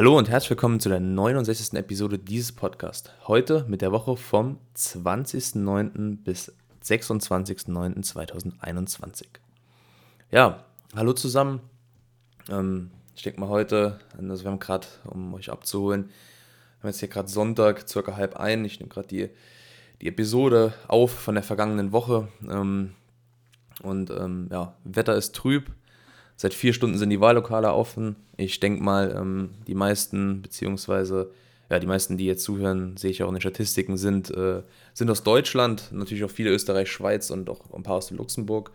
Hallo und herzlich willkommen zu der 69. Episode dieses Podcasts. Heute mit der Woche vom 20.09. bis 26.09.2021. Ja, hallo zusammen. Ähm, ich denke mal heute, also wir haben gerade, um euch abzuholen, wir haben jetzt hier gerade Sonntag, circa halb ein. Ich nehme gerade die, die Episode auf von der vergangenen Woche. Ähm, und ähm, ja, Wetter ist trüb. Seit vier Stunden sind die Wahllokale offen. Ich denke mal, ähm, die meisten, beziehungsweise ja, die meisten, die jetzt zuhören, sehe ich auch in den Statistiken, sind, äh, sind aus Deutschland, natürlich auch viele Österreich, Schweiz und auch ein paar aus Luxemburg.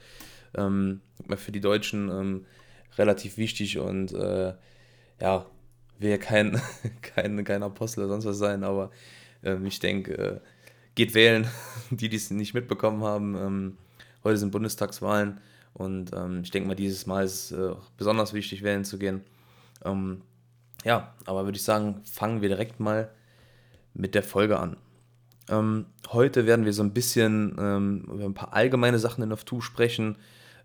Ähm, für die Deutschen ähm, relativ wichtig und äh, ja, will ja kein, kein, kein Apostel oder sonst was sein, aber ähm, ich denke, äh, geht wählen, die, die es nicht mitbekommen haben. Ähm, heute sind Bundestagswahlen und ähm, ich denke mal, dieses Mal ist es äh, besonders wichtig, wählen zu gehen. Ähm, ja, aber würde ich sagen, fangen wir direkt mal mit der Folge an. Ähm, heute werden wir so ein bisschen ähm, über ein paar allgemeine Sachen in F2 sprechen,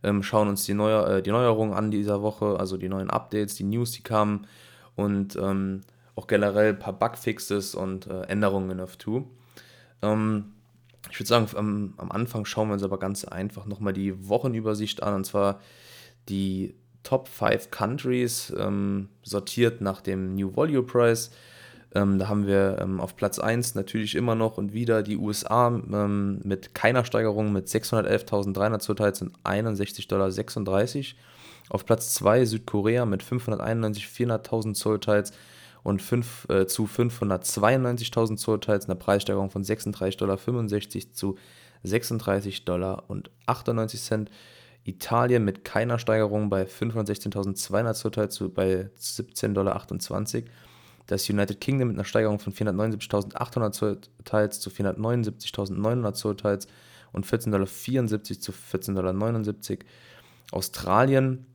ähm, schauen uns die, Neuer, äh, die Neuerungen an dieser Woche, also die neuen Updates, die News, die kamen und ähm, auch generell ein paar Bugfixes und äh, Änderungen in F2. Ich würde sagen, am, am, Anfang schauen wir uns aber ganz einfach nochmal die Wochenübersicht an, und zwar die Top 5 Countries, ähm, sortiert nach dem New Volume Price. Ähm, da haben wir ähm, auf Platz 1 natürlich immer noch und wieder die USA ähm, mit keiner Steigerung mit 611.300 Zuteils und 61,36 Dollar. Auf Platz 2 Südkorea mit 591.400.000 Zollteils und 5, äh, zu 592.000 Zollteils, eine Preissteigerung von 36,65 Dollar zu 36,98 Dollar Italien mit keiner Steigerung bei 516.200 Zollteils zu bei 17,28 Dollar. Das United Kingdom mit einer Steigerung von 479.800 Zollteils zu 479.900 Zollteils und 14,74 Dollar zu 14,79 Dollar. Australien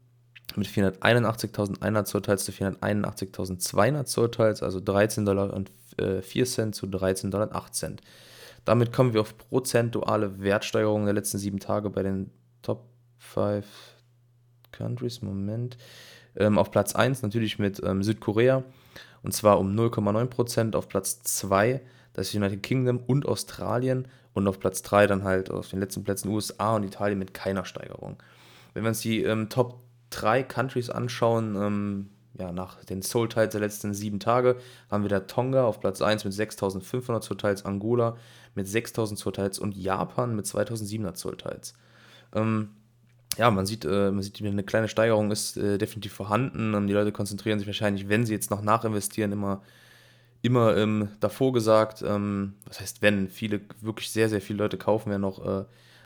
mit 481.100 Zollteils zu 481.200 Zollteils, also 13 Dollar und äh, 4 Cent zu 13 Dollar und 8 Cent. Damit kommen wir auf prozentuale Wertsteigerungen der letzten sieben Tage bei den Top 5 Countries. Moment. Ähm, auf Platz 1 natürlich mit ähm, Südkorea und zwar um 0,9%. Auf Platz 2 das United Kingdom und Australien und auf Platz 3 dann halt auf den letzten Plätzen USA und Italien mit keiner Steigerung. Wenn wir uns die ähm, Top drei Countries anschauen, ähm, ja, nach den Soul-Tiles der letzten sieben Tage, haben wir da Tonga auf Platz 1 mit 6500 Soul-Tiles, Angola mit 6000 Soul-Tiles und Japan mit 2700 Soul-Tiles. Ähm, ja, man sieht, äh, man sieht, eine kleine Steigerung ist äh, definitiv vorhanden. Und die Leute konzentrieren sich wahrscheinlich, wenn sie jetzt noch nachinvestieren, immer, immer ähm, davor gesagt, ähm, was heißt wenn, viele, wirklich sehr, sehr viele Leute kaufen ja noch äh,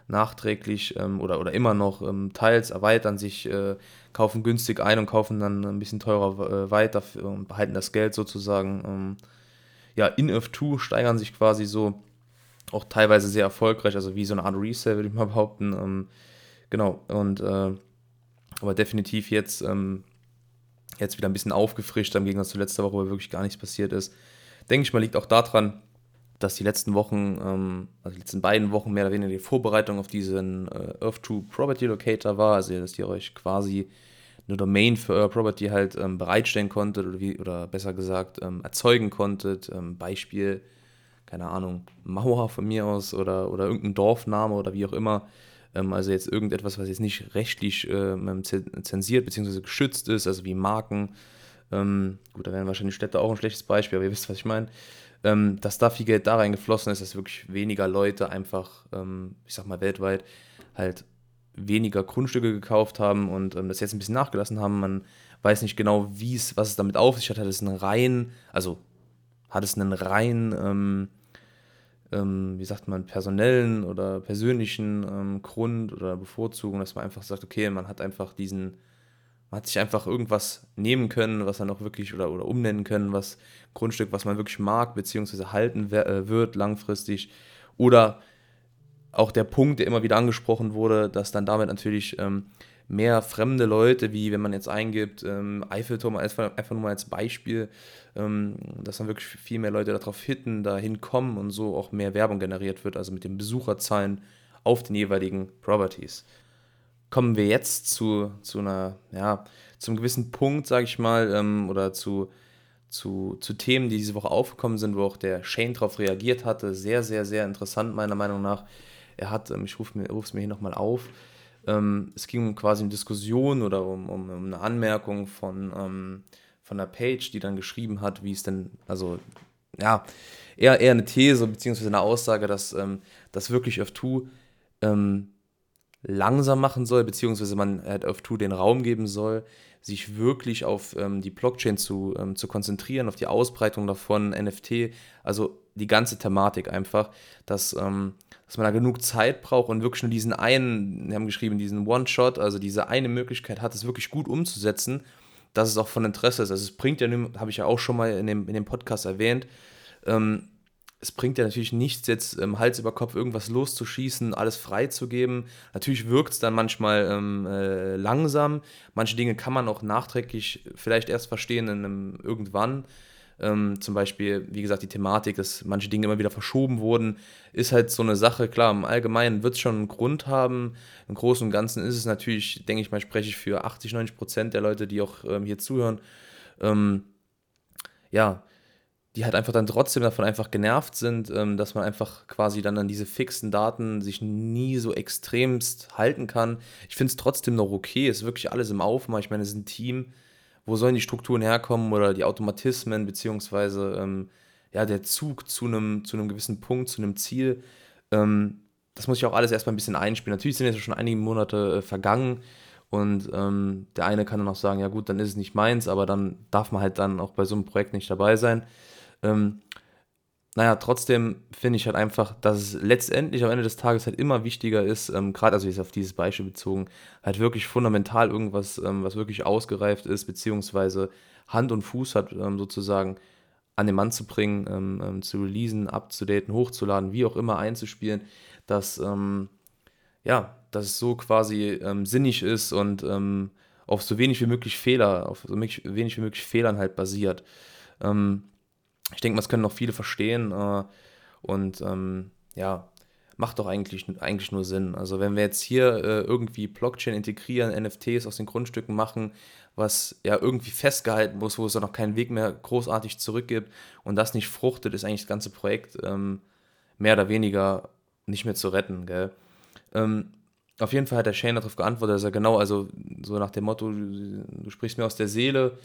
nachträglich ähm, oder, oder immer noch ähm, teils erweitern sich, äh, kaufen günstig ein und kaufen dann ein bisschen teurer äh, weiter und behalten das Geld sozusagen. Ähm, ja, in F2 steigern sich quasi so auch teilweise sehr erfolgreich, also wie so eine Art Resale, würde ich mal behaupten. Ähm, genau, und äh, aber definitiv jetzt, ähm, jetzt wieder ein bisschen aufgefrischt, im Gegensatz zu letzter Woche, wo wirklich gar nichts passiert ist. Denke ich mal, liegt auch daran, dass die letzten Wochen, ähm, also die letzten beiden Wochen mehr oder weniger die Vorbereitung auf diesen äh, Earth2 Property Locator war, also dass ihr euch quasi eine Domain für euer Property halt ähm, bereitstellen konntet oder, wie, oder besser gesagt ähm, erzeugen konntet. Ähm, Beispiel, keine Ahnung, Mauer von mir aus oder, oder irgendein Dorfname oder wie auch immer. Ähm, also jetzt irgendetwas, was jetzt nicht rechtlich ähm, zensiert bzw. geschützt ist, also wie Marken. gut, da wären wahrscheinlich Städte auch ein schlechtes Beispiel, aber ihr wisst, was ich meine ähm, dass da viel Geld da reingeflossen ist, dass wirklich weniger Leute einfach, ähm, ich sag mal weltweit, halt weniger Grundstücke gekauft haben und ähm, das jetzt ein bisschen nachgelassen haben. Man weiß nicht genau, wie es, was es damit auf sich hat. Hat es einen rein, also hat es einen rein, ähm, ähm, wie sagt man, personellen oder persönlichen ähm, Grund oder Bevorzugung, dass man einfach sagt, okay, man hat einfach diesen man hat sich einfach irgendwas nehmen können, was dann auch wirklich oder, oder umnennen können, was Grundstück, was man wirklich mag, beziehungsweise halten äh, wird langfristig. Oder auch der Punkt, der immer wieder angesprochen wurde, dass dann damit natürlich ähm, mehr fremde Leute, wie wenn man jetzt eingibt, ähm, Eiffelturm einfach, einfach nur mal als Beispiel, ähm, dass dann wirklich viel mehr Leute darauf hitten, da hinkommen und so auch mehr Werbung generiert wird, also mit den Besucherzahlen auf den jeweiligen Properties kommen wir jetzt zu, zu einer, ja, zum gewissen Punkt, sage ich mal, ähm, oder zu, zu, zu Themen, die diese Woche aufgekommen sind, wo auch der Shane darauf reagiert hatte. Sehr, sehr, sehr interessant, meiner Meinung nach. Er hat, ähm, ich rufe es mir hier nochmal auf, ähm, es ging quasi um Diskussion oder um, um, um eine Anmerkung von, ähm, von der Page, die dann geschrieben hat, wie es denn, also ja, eher, eher eine These bzw. eine Aussage, dass ähm, das wirklich F2 ähm, langsam machen soll, beziehungsweise man halt F2 den Raum geben soll, sich wirklich auf ähm, die Blockchain zu, ähm, zu konzentrieren, auf die Ausbreitung davon, NFT, also die ganze Thematik einfach, dass, ähm, dass man da genug Zeit braucht und wirklich nur diesen einen, wir haben geschrieben, diesen One-Shot, also diese eine Möglichkeit hat, es wirklich gut umzusetzen, dass es auch von Interesse ist. Also es bringt ja, habe ich ja auch schon mal in dem, in dem Podcast erwähnt, ähm, es bringt ja natürlich nichts, jetzt ähm, Hals über Kopf irgendwas loszuschießen, alles freizugeben. Natürlich wirkt es dann manchmal ähm, äh, langsam. Manche Dinge kann man auch nachträglich vielleicht erst verstehen in einem irgendwann. Ähm, zum Beispiel, wie gesagt, die Thematik, dass manche Dinge immer wieder verschoben wurden, ist halt so eine Sache. Klar, im Allgemeinen wird es schon einen Grund haben. Im Großen und Ganzen ist es natürlich, denke ich mal, spreche ich für 80, 90 Prozent der Leute, die auch ähm, hier zuhören. Ähm, ja, die halt einfach dann trotzdem davon einfach genervt sind, ähm, dass man einfach quasi dann an diese fixen Daten sich nie so extremst halten kann. Ich finde es trotzdem noch okay, ist wirklich alles im Aufmaß. Ich meine, es ist ein Team, wo sollen die Strukturen herkommen oder die Automatismen, beziehungsweise ähm, ja, der Zug zu einem zu gewissen Punkt, zu einem Ziel. Ähm, das muss ich auch alles erstmal ein bisschen einspielen. Natürlich sind jetzt schon einige Monate äh, vergangen und ähm, der eine kann dann auch sagen, ja gut, dann ist es nicht meins, aber dann darf man halt dann auch bei so einem Projekt nicht dabei sein. Ähm, naja, trotzdem finde ich halt einfach, dass es letztendlich am Ende des Tages halt immer wichtiger ist, ähm, gerade also jetzt auf dieses Beispiel bezogen, halt wirklich fundamental irgendwas, ähm, was wirklich ausgereift ist, beziehungsweise Hand und Fuß hat, ähm, sozusagen an den Mann zu bringen, ähm, ähm, zu releasen, abzudaten, hochzuladen, wie auch immer einzuspielen, dass, ja, dass es so quasi sinnig ist und auf so wenig wie möglich Fehler, auf so wenig wie möglich Fehlern halt basiert. Ähm, ich denke, das können noch viele verstehen äh, und ähm, ja, macht doch eigentlich, eigentlich nur Sinn. Also wenn wir jetzt hier äh, irgendwie Blockchain integrieren, NFTs aus den Grundstücken machen, was ja irgendwie festgehalten muss, wo es dann noch keinen Weg mehr großartig zurückgibt und das nicht fruchtet, ist eigentlich das ganze Projekt ähm, mehr oder weniger nicht mehr zu retten. Gell? Ähm, auf jeden Fall hat der Shane darauf geantwortet, dass er genau, also so nach dem Motto, du, du sprichst mir aus der Seele,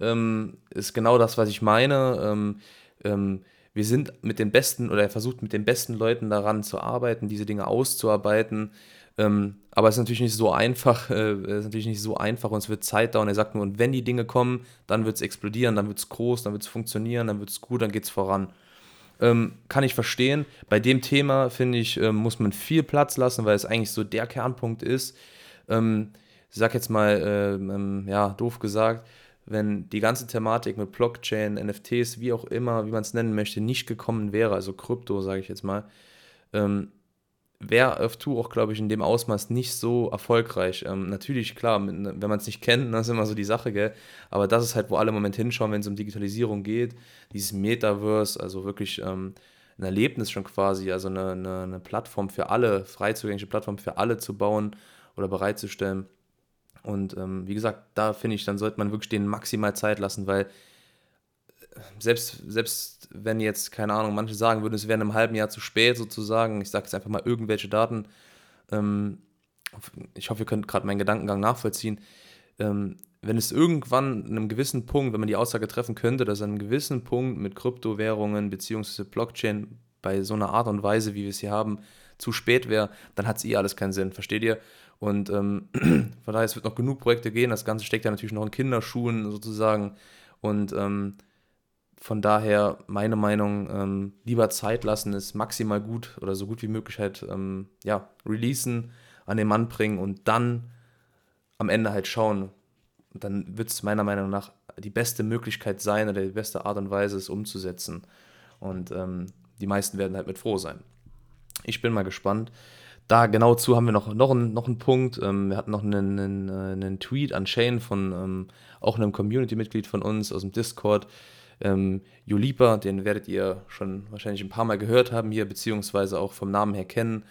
ähm, ist genau das, was ich meine. Ähm, ähm, wir sind mit den besten oder er versucht mit den besten Leuten daran zu arbeiten, diese Dinge auszuarbeiten. Ähm, aber es ist natürlich nicht so einfach, äh, es ist natürlich nicht so einfach und es wird Zeit dauern. Er sagt nur, und wenn die Dinge kommen, dann wird es explodieren, dann wird es groß, dann wird es funktionieren, dann wird es gut, dann geht es voran. Ähm, kann ich verstehen. Bei dem Thema, finde ich, ähm, muss man viel Platz lassen, weil es eigentlich so der Kernpunkt ist. Ähm, ich sag jetzt mal, äh, ja, doof gesagt, wenn die ganze Thematik mit Blockchain, NFTs, wie auch immer, wie man es nennen möchte, nicht gekommen wäre, also Krypto, sage ich jetzt mal, ähm, wäre F2 auch, glaube ich, in dem Ausmaß nicht so erfolgreich. Ähm, natürlich, klar, mit, wenn man es nicht kennt, das ist immer so die Sache, gell? Aber das ist halt, wo alle im Moment hinschauen, wenn es um Digitalisierung geht. Dieses Metaverse, also wirklich ähm, ein Erlebnis schon quasi, also eine, eine, eine Plattform für alle, frei zugängliche Plattform für alle zu bauen oder bereitzustellen. Und ähm, wie gesagt, da finde ich, dann sollte man wirklich denen maximal Zeit lassen, weil äh, selbst, selbst wenn jetzt, keine Ahnung, manche sagen würden, es wäre in einem halben Jahr zu spät sozusagen, ich sage jetzt einfach mal irgendwelche Daten, ähm, ich hoffe, ihr könnt gerade meinen Gedankengang nachvollziehen, ähm, wenn es irgendwann an einem gewissen Punkt, wenn man die Aussage treffen könnte, dass an einem gewissen Punkt mit Kryptowährungen bzw. Blockchain bei so einer Art und Weise, wie wir es hier haben, zu spät wäre, dann hat es eh alles keinen Sinn, versteht ihr? Und ähm, von daher, es wird noch genug Projekte gehen. Das Ganze steckt ja natürlich noch in Kinderschuhen sozusagen. Und ähm, von daher, meine Meinung, ähm, lieber Zeit lassen, ist maximal gut oder so gut wie möglich halt, ähm, ja, releasen, an den Mann bringen und dann am Ende halt schauen. Und dann wird es meiner Meinung nach die beste Möglichkeit sein oder die beste Art und Weise, es umzusetzen. Und ähm, die meisten werden halt mit froh sein. Ich bin mal gespannt da genau zu haben wir noch, noch, einen, noch einen Punkt. Ähm, wir hatten noch einen, einen, äh, einen Tweet an Shane von ähm, auch einem Community-Mitglied von uns aus dem Discord. Ähm, Julipa, den werdet ihr schon wahrscheinlich ein paar Mal gehört haben hier, beziehungsweise auch vom Namen her kennen,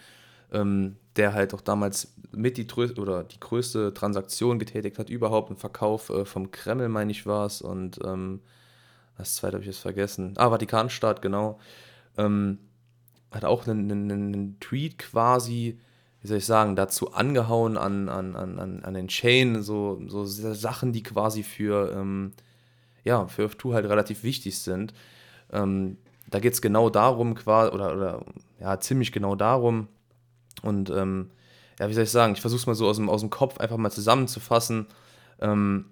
ähm, der halt auch damals mit die, oder die größte Transaktion getätigt hat, überhaupt im Verkauf äh, vom Kreml, meine ich, war es. Und ähm, Das zweite habe ich jetzt vergessen. Ah, Vatikanstaat, genau. Ähm, hat auch einen, einen, einen, Tweet quasi, wie soll ich sagen, dazu angehauen an, an, an, an den Chain, so, so Sachen, die quasi für, ähm, ja, für F2 halt relativ wichtig sind. Ähm, da geht es genau darum, quasi, oder, oder ja, ziemlich genau darum. Und ähm, ja, wie soll ich sagen, ich versuche es mal so aus dem, aus dem Kopf einfach mal zusammenzufassen. Ähm,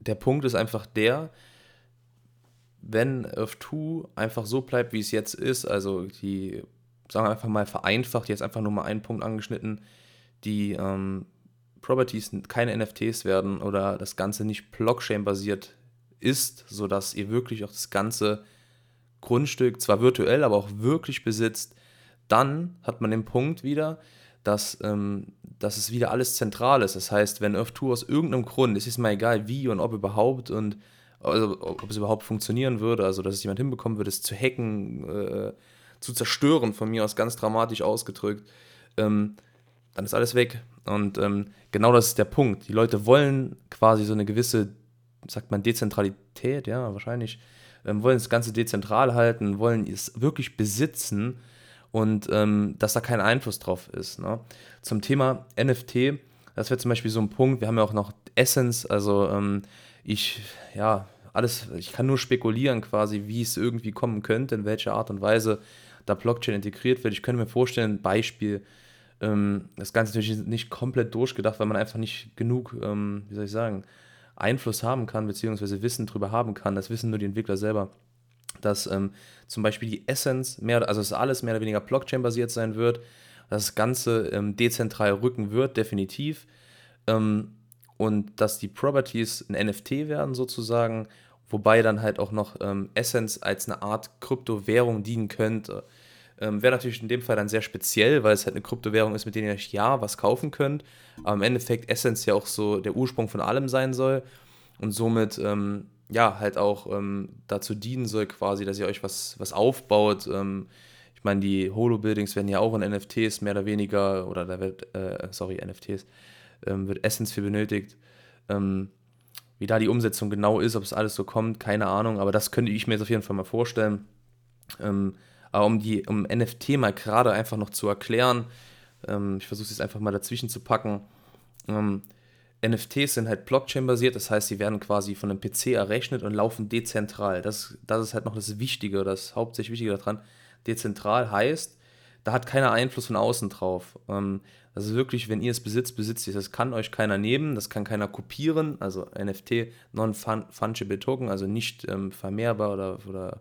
der Punkt ist einfach der, wenn F2 einfach so bleibt, wie es jetzt ist, also die, sagen wir einfach mal vereinfacht, jetzt einfach nur mal einen Punkt angeschnitten, die ähm, Properties keine NFTs werden oder das Ganze nicht Blockchain-basiert ist, sodass ihr wirklich auch das ganze Grundstück zwar virtuell, aber auch wirklich besitzt, dann hat man den Punkt wieder, dass, ähm, dass es wieder alles zentral ist. Das heißt, wenn Earth2 aus irgendeinem Grund, es ist mal egal wie und ob überhaupt und also, ob es überhaupt funktionieren würde, also dass es jemand hinbekommen würde, es zu hacken, äh, zu zerstören, von mir aus ganz dramatisch ausgedrückt, ähm, dann ist alles weg. Und ähm, genau das ist der Punkt. Die Leute wollen quasi so eine gewisse, sagt man, Dezentralität, ja, wahrscheinlich, ähm, wollen das Ganze dezentral halten, wollen es wirklich besitzen und ähm, dass da kein Einfluss drauf ist. Ne? Zum Thema NFT, das wäre zum Beispiel so ein Punkt, wir haben ja auch noch Essence, also ähm, ich, ja, alles, ich kann nur spekulieren quasi, wie es irgendwie kommen könnte, in welcher Art und Weise da Blockchain integriert wird. Ich könnte mir vorstellen, Beispiel, ähm, das Ganze natürlich nicht komplett durchgedacht, weil man einfach nicht genug, ähm, wie soll ich sagen, Einfluss haben kann, beziehungsweise Wissen darüber haben kann. Das wissen nur die Entwickler selber. Dass ähm, zum Beispiel die Essence mehr, also dass alles mehr oder weniger Blockchain-basiert sein wird, dass das Ganze ähm, dezentral rücken wird, definitiv. Ähm, und dass die Properties ein NFT werden, sozusagen, wobei dann halt auch noch ähm, Essence als eine Art Kryptowährung dienen könnte. Ähm, Wäre natürlich in dem Fall dann sehr speziell, weil es halt eine Kryptowährung ist, mit der ihr euch ja was kaufen könnt. Aber im Endeffekt Essence ja auch so der Ursprung von allem sein soll und somit ähm, ja halt auch ähm, dazu dienen soll, quasi, dass ihr euch was, was aufbaut. Ähm, ich meine, die Holo-Buildings werden ja auch in NFTs mehr oder weniger, oder da wird, äh, sorry, NFTs, ähm, wird Essence für benötigt. Ähm, wie da die Umsetzung genau ist, ob es alles so kommt, keine Ahnung, aber das könnte ich mir jetzt auf jeden Fall mal vorstellen. Ähm, aber um die um NFT mal gerade einfach noch zu erklären, ähm, ich versuche es jetzt einfach mal dazwischen zu packen. Ähm, NFTs sind halt Blockchain-basiert, das heißt, sie werden quasi von einem PC errechnet und laufen dezentral. Das, das ist halt noch das Wichtige, das hauptsächlich Wichtige daran. Dezentral heißt, da hat keiner Einfluss von außen drauf. Ähm, ist wirklich, wenn ihr es besitzt, besitzt ihr es. Das kann euch keiner nehmen, das kann keiner kopieren. Also NFT, Non-Fungible Token, also nicht ähm, vermehrbar oder, oder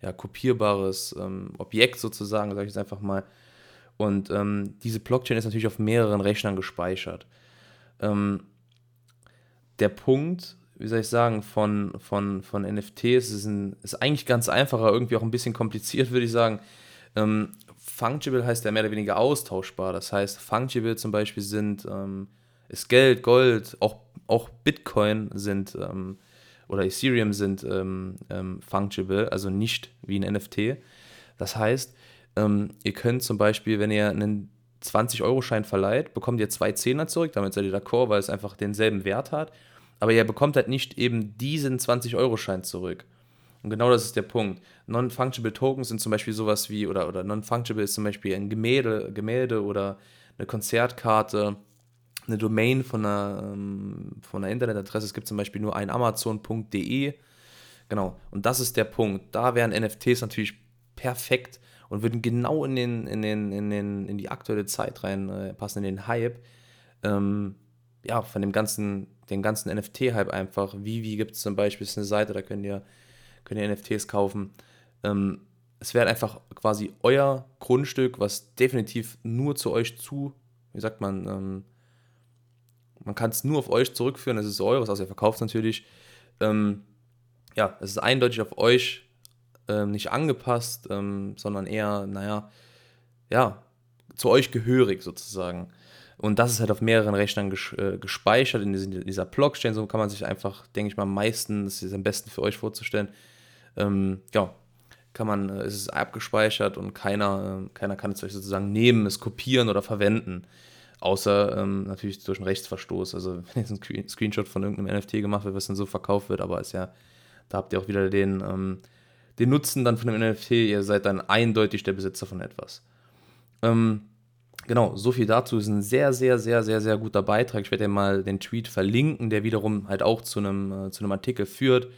ja, kopierbares ähm, Objekt sozusagen, sage ich jetzt einfach mal. Und ähm, diese Blockchain ist natürlich auf mehreren Rechnern gespeichert. Ähm, der Punkt, wie soll ich sagen, von, von, von NFTs ist, ein, ist eigentlich ganz einfacher, irgendwie auch ein bisschen kompliziert, würde ich sagen. Ähm, fungible heißt ja mehr oder weniger austauschbar. Das heißt, fungible zum Beispiel sind, ähm, ist Geld, Gold, auch, auch Bitcoin sind ähm, oder Ethereum sind ähm, ähm, fungible, also nicht wie ein NFT. Das heißt, ähm, ihr könnt zum Beispiel, wenn ihr einen 20-Euro-Schein verleiht, bekommt ihr zwei Zehner zurück, damit seid ihr d'accord, weil es einfach denselben Wert hat. Aber ihr bekommt halt nicht eben diesen 20-Euro-Schein zurück. Und genau das ist der Punkt. Non-Fungible Tokens sind zum Beispiel sowas wie, oder, oder Non-Fungible ist zum Beispiel ein Gemälde, Gemälde oder eine Konzertkarte eine Domain von einer, ähm, von einer Internetadresse. Es gibt zum Beispiel nur ein Amazon.de. Genau. Und das ist der Punkt. Da wären NFTs natürlich perfekt und würden genau in, den, in, den, in, den, in die aktuelle Zeit reinpassen, äh, in den Hype. Ähm, ja, von dem ganzen, den ganzen NFT-Hype einfach. Vivi gibt es zum Beispiel, eine Seite, da könnt ihr, könnt ihr NFTs kaufen. Ähm, es wäre einfach quasi euer Grundstück, was definitiv nur zu euch zu, wie sagt man, ähm, man kann es nur auf euch zurückführen, es ist eures, also ihr verkauft es natürlich. Ähm, ja, es ist eindeutig auf euch ähm, nicht angepasst, ähm, sondern eher, naja, ja, zu euch gehörig sozusagen. Und das ist halt auf mehreren Rechnern ges äh, gespeichert in dieser, dieser Blockchain. So kann man sich einfach, denke ich mal, am meisten, das ist am besten für euch vorzustellen. Ähm, ja, kann man, äh, es ist abgespeichert und keiner, äh, keiner kann es euch sozusagen nehmen, es kopieren oder verwenden. Außer ähm, natürlich durch einen Rechtsverstoß. Also wenn jetzt ein Screenshot von irgendeinem NFT gemacht wird, was dann so verkauft wird, aber ist ja Da habt ihr auch wieder den, ähm, den Nutzen dann von dem NFT. Ihr seid dann eindeutig der Besitzer von etwas. Ähm, genau, so viel dazu. Ist ein sehr, sehr, sehr, sehr, sehr guter Beitrag. Ich werde ja mal den Tweet verlinken, der wiederum halt auch zu einem, äh, zu einem Artikel führt.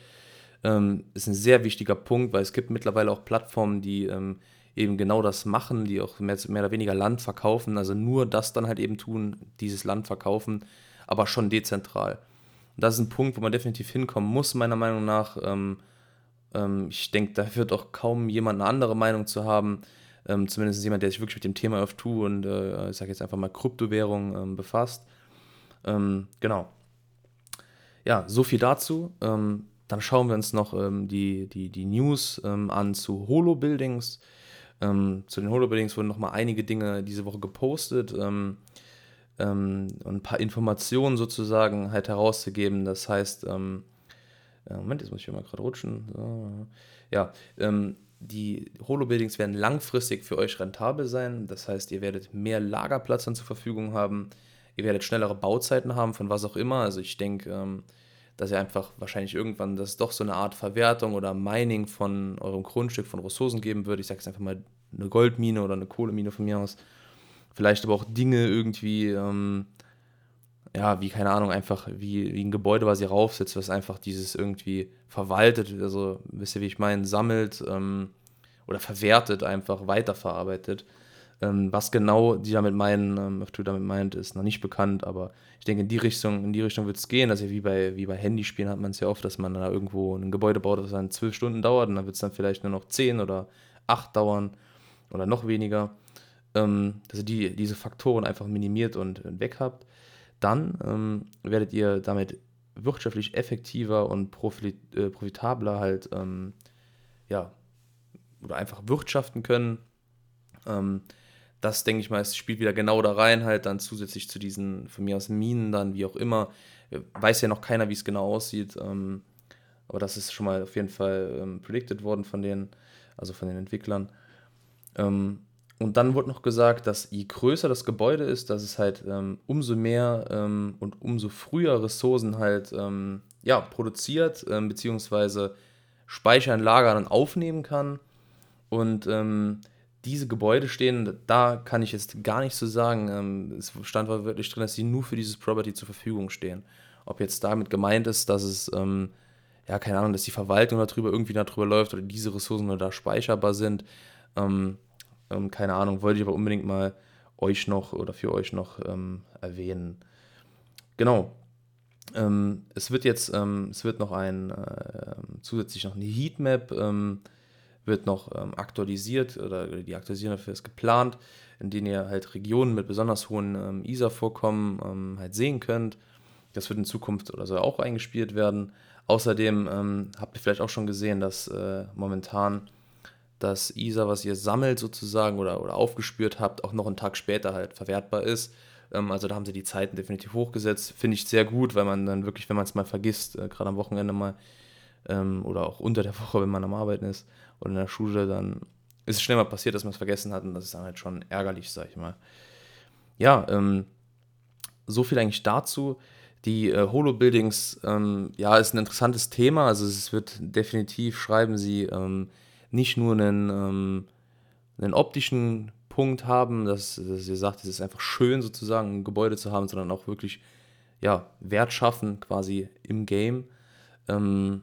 Ähm, ist ein sehr wichtiger Punkt, weil es gibt mittlerweile auch Plattformen, die ähm, eben genau das machen, die auch mehr, mehr oder weniger Land verkaufen, also nur das dann halt eben tun, dieses Land verkaufen, aber schon dezentral. Und das ist ein Punkt, wo man definitiv hinkommen muss, meiner Meinung nach. Ähm, ähm, ich denke, da wird auch kaum jemand eine andere Meinung zu haben. Ähm, zumindest jemand, der sich wirklich mit dem Thema F2 und äh, ich sage jetzt einfach mal Kryptowährung ähm, befasst. Ähm, genau. Ja, so viel dazu. Ähm, dann schauen wir uns noch die, die, die News an zu Holo-Buildings. Ähm, zu den Holo-Buildings wurden nochmal einige Dinge diese Woche gepostet ähm, ähm, und ein paar Informationen sozusagen halt herauszugeben. Das heißt, ähm, Moment, jetzt muss ich hier mal gerade rutschen. So, ja, ähm, die Holo-Buildings werden langfristig für euch rentabel sein. Das heißt, ihr werdet mehr Lagerplatz dann zur Verfügung haben. Ihr werdet schnellere Bauzeiten haben, von was auch immer. Also ich denke, ähm, dass ihr einfach wahrscheinlich irgendwann das doch so eine Art Verwertung oder Mining von eurem Grundstück von Ressourcen geben würde. Ich sage jetzt einfach mal eine Goldmine oder eine Kohlemine von mir aus. Vielleicht aber auch Dinge irgendwie, ähm, ja, wie, keine Ahnung, einfach wie, wie ein Gebäude, was ihr raufsetzt, was einfach dieses irgendwie verwaltet, also wisst ihr, wie ich meine, sammelt ähm, oder verwertet, einfach weiterverarbeitet. Ähm, was genau die damit meinen, ähm, was du damit meint, ist noch nicht bekannt, aber ich denke, in die Richtung, Richtung wird es gehen. Also wie bei, wie bei Handyspielen hat man es ja oft, dass man da irgendwo ein Gebäude baut, das dann zwölf Stunden dauert und dann wird es dann vielleicht nur noch zehn oder acht dauern oder noch weniger. Ähm, dass ihr die, diese Faktoren einfach minimiert und weg habt. Dann ähm, werdet ihr damit wirtschaftlich effektiver und profit, äh, profitabler halt, ähm, ja, oder einfach wirtschaften können. Ähm, das denke ich mal, es spielt wieder genau da rein, halt dann zusätzlich zu diesen, von mir aus Minen dann, wie auch immer. Weiß ja noch keiner, wie es genau aussieht, ähm, aber das ist schon mal auf jeden Fall ähm, predicted worden von denen, also von den Entwicklern. Ähm, und dann wurde noch gesagt, dass je größer das Gebäude ist, dass es halt ähm, umso mehr ähm, und umso früher Ressourcen halt ähm, ja, produziert, beziehungsweise speichern, lagern und aufnehmen kann. Und diese Gebäude stehen, da kann ich jetzt gar nicht so sagen. Ähm, es stand wirklich drin, dass sie nur für dieses Property zur Verfügung stehen. Ob jetzt damit gemeint ist, dass es, ähm, ja, keine Ahnung, dass die Verwaltung darüber irgendwie darüber läuft oder diese Ressourcen nur da speicherbar sind. Ähm, ähm, keine Ahnung, wollte ich aber unbedingt mal euch noch oder für euch noch ähm, erwähnen. Genau. Ähm, es wird jetzt, es wird noch ein, äh, zusätzlich noch eine Heatmap wird noch ähm, aktualisiert oder die Aktualisierung dafür ist geplant, in denen ihr halt Regionen mit besonders hohen ähm, ISA-Vorkommen ähm, halt sehen könnt. Das wird in Zukunft oder soll auch eingespielt werden. Außerdem ähm, habt ihr vielleicht auch schon gesehen, dass äh, momentan das ISA, was ihr sammelt sozusagen oder, oder aufgespürt habt, auch noch einen Tag später halt verwertbar ist. Ähm, also da haben sie die Zeiten definitiv hochgesetzt. Finde ich sehr gut, weil man dann wirklich, wenn man es mal vergisst, äh, gerade am Wochenende mal ähm, oder auch unter der Woche, wenn man am Arbeiten ist, oder in der Schule, dann ist es schnell mal passiert, dass man es vergessen hat und das ist dann halt schon ärgerlich, sag ich mal. Ja, ähm, so viel eigentlich dazu. Die äh, Holo-Buildings, ähm, ja, ist ein interessantes Thema. Also es wird definitiv, schreiben sie, ähm, nicht nur einen, ähm, einen optischen Punkt haben, dass, dass ihr sagt, es ist einfach schön sozusagen ein Gebäude zu haben, sondern auch wirklich ja, Wert schaffen quasi im Game. Ähm,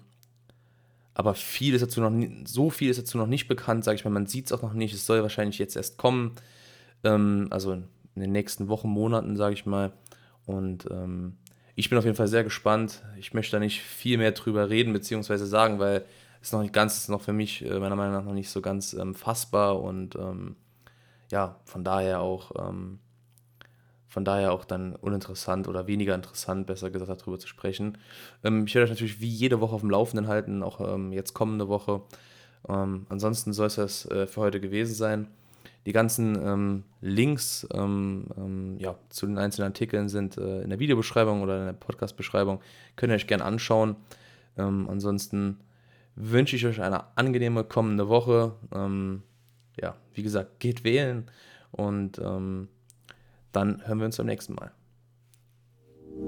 aber viel ist dazu noch so viel ist dazu noch nicht bekannt, sage ich mal. Man sieht es auch noch nicht. Es soll wahrscheinlich jetzt erst kommen. Ähm, also in den nächsten Wochen, Monaten, sage ich mal. Und ähm, ich bin auf jeden Fall sehr gespannt. Ich möchte da nicht viel mehr drüber reden, beziehungsweise sagen, weil es noch nicht ganz, ist noch für mich äh, meiner Meinung nach noch nicht so ganz ähm, fassbar und ähm, ja, von daher auch ähm, von daher auch dann uninteressant oder weniger interessant, besser gesagt, darüber zu sprechen. Ähm, ich werde euch natürlich wie jede Woche auf dem Laufenden halten, auch ähm, jetzt kommende Woche. Ähm, ansonsten soll es das äh, für heute gewesen sein. Die ganzen ähm, Links ähm, ähm, ja, zu den einzelnen Artikeln sind äh, in der Videobeschreibung oder in der Podcast-Beschreibung. Könnt ihr euch gerne anschauen. ansonsten wünsche ich euch eine angenehme kommende Woche. ja, wie gesagt, geht wählen und dann hören wir uns beim nächsten Mal.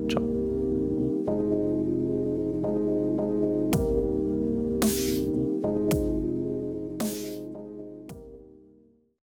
Ciao.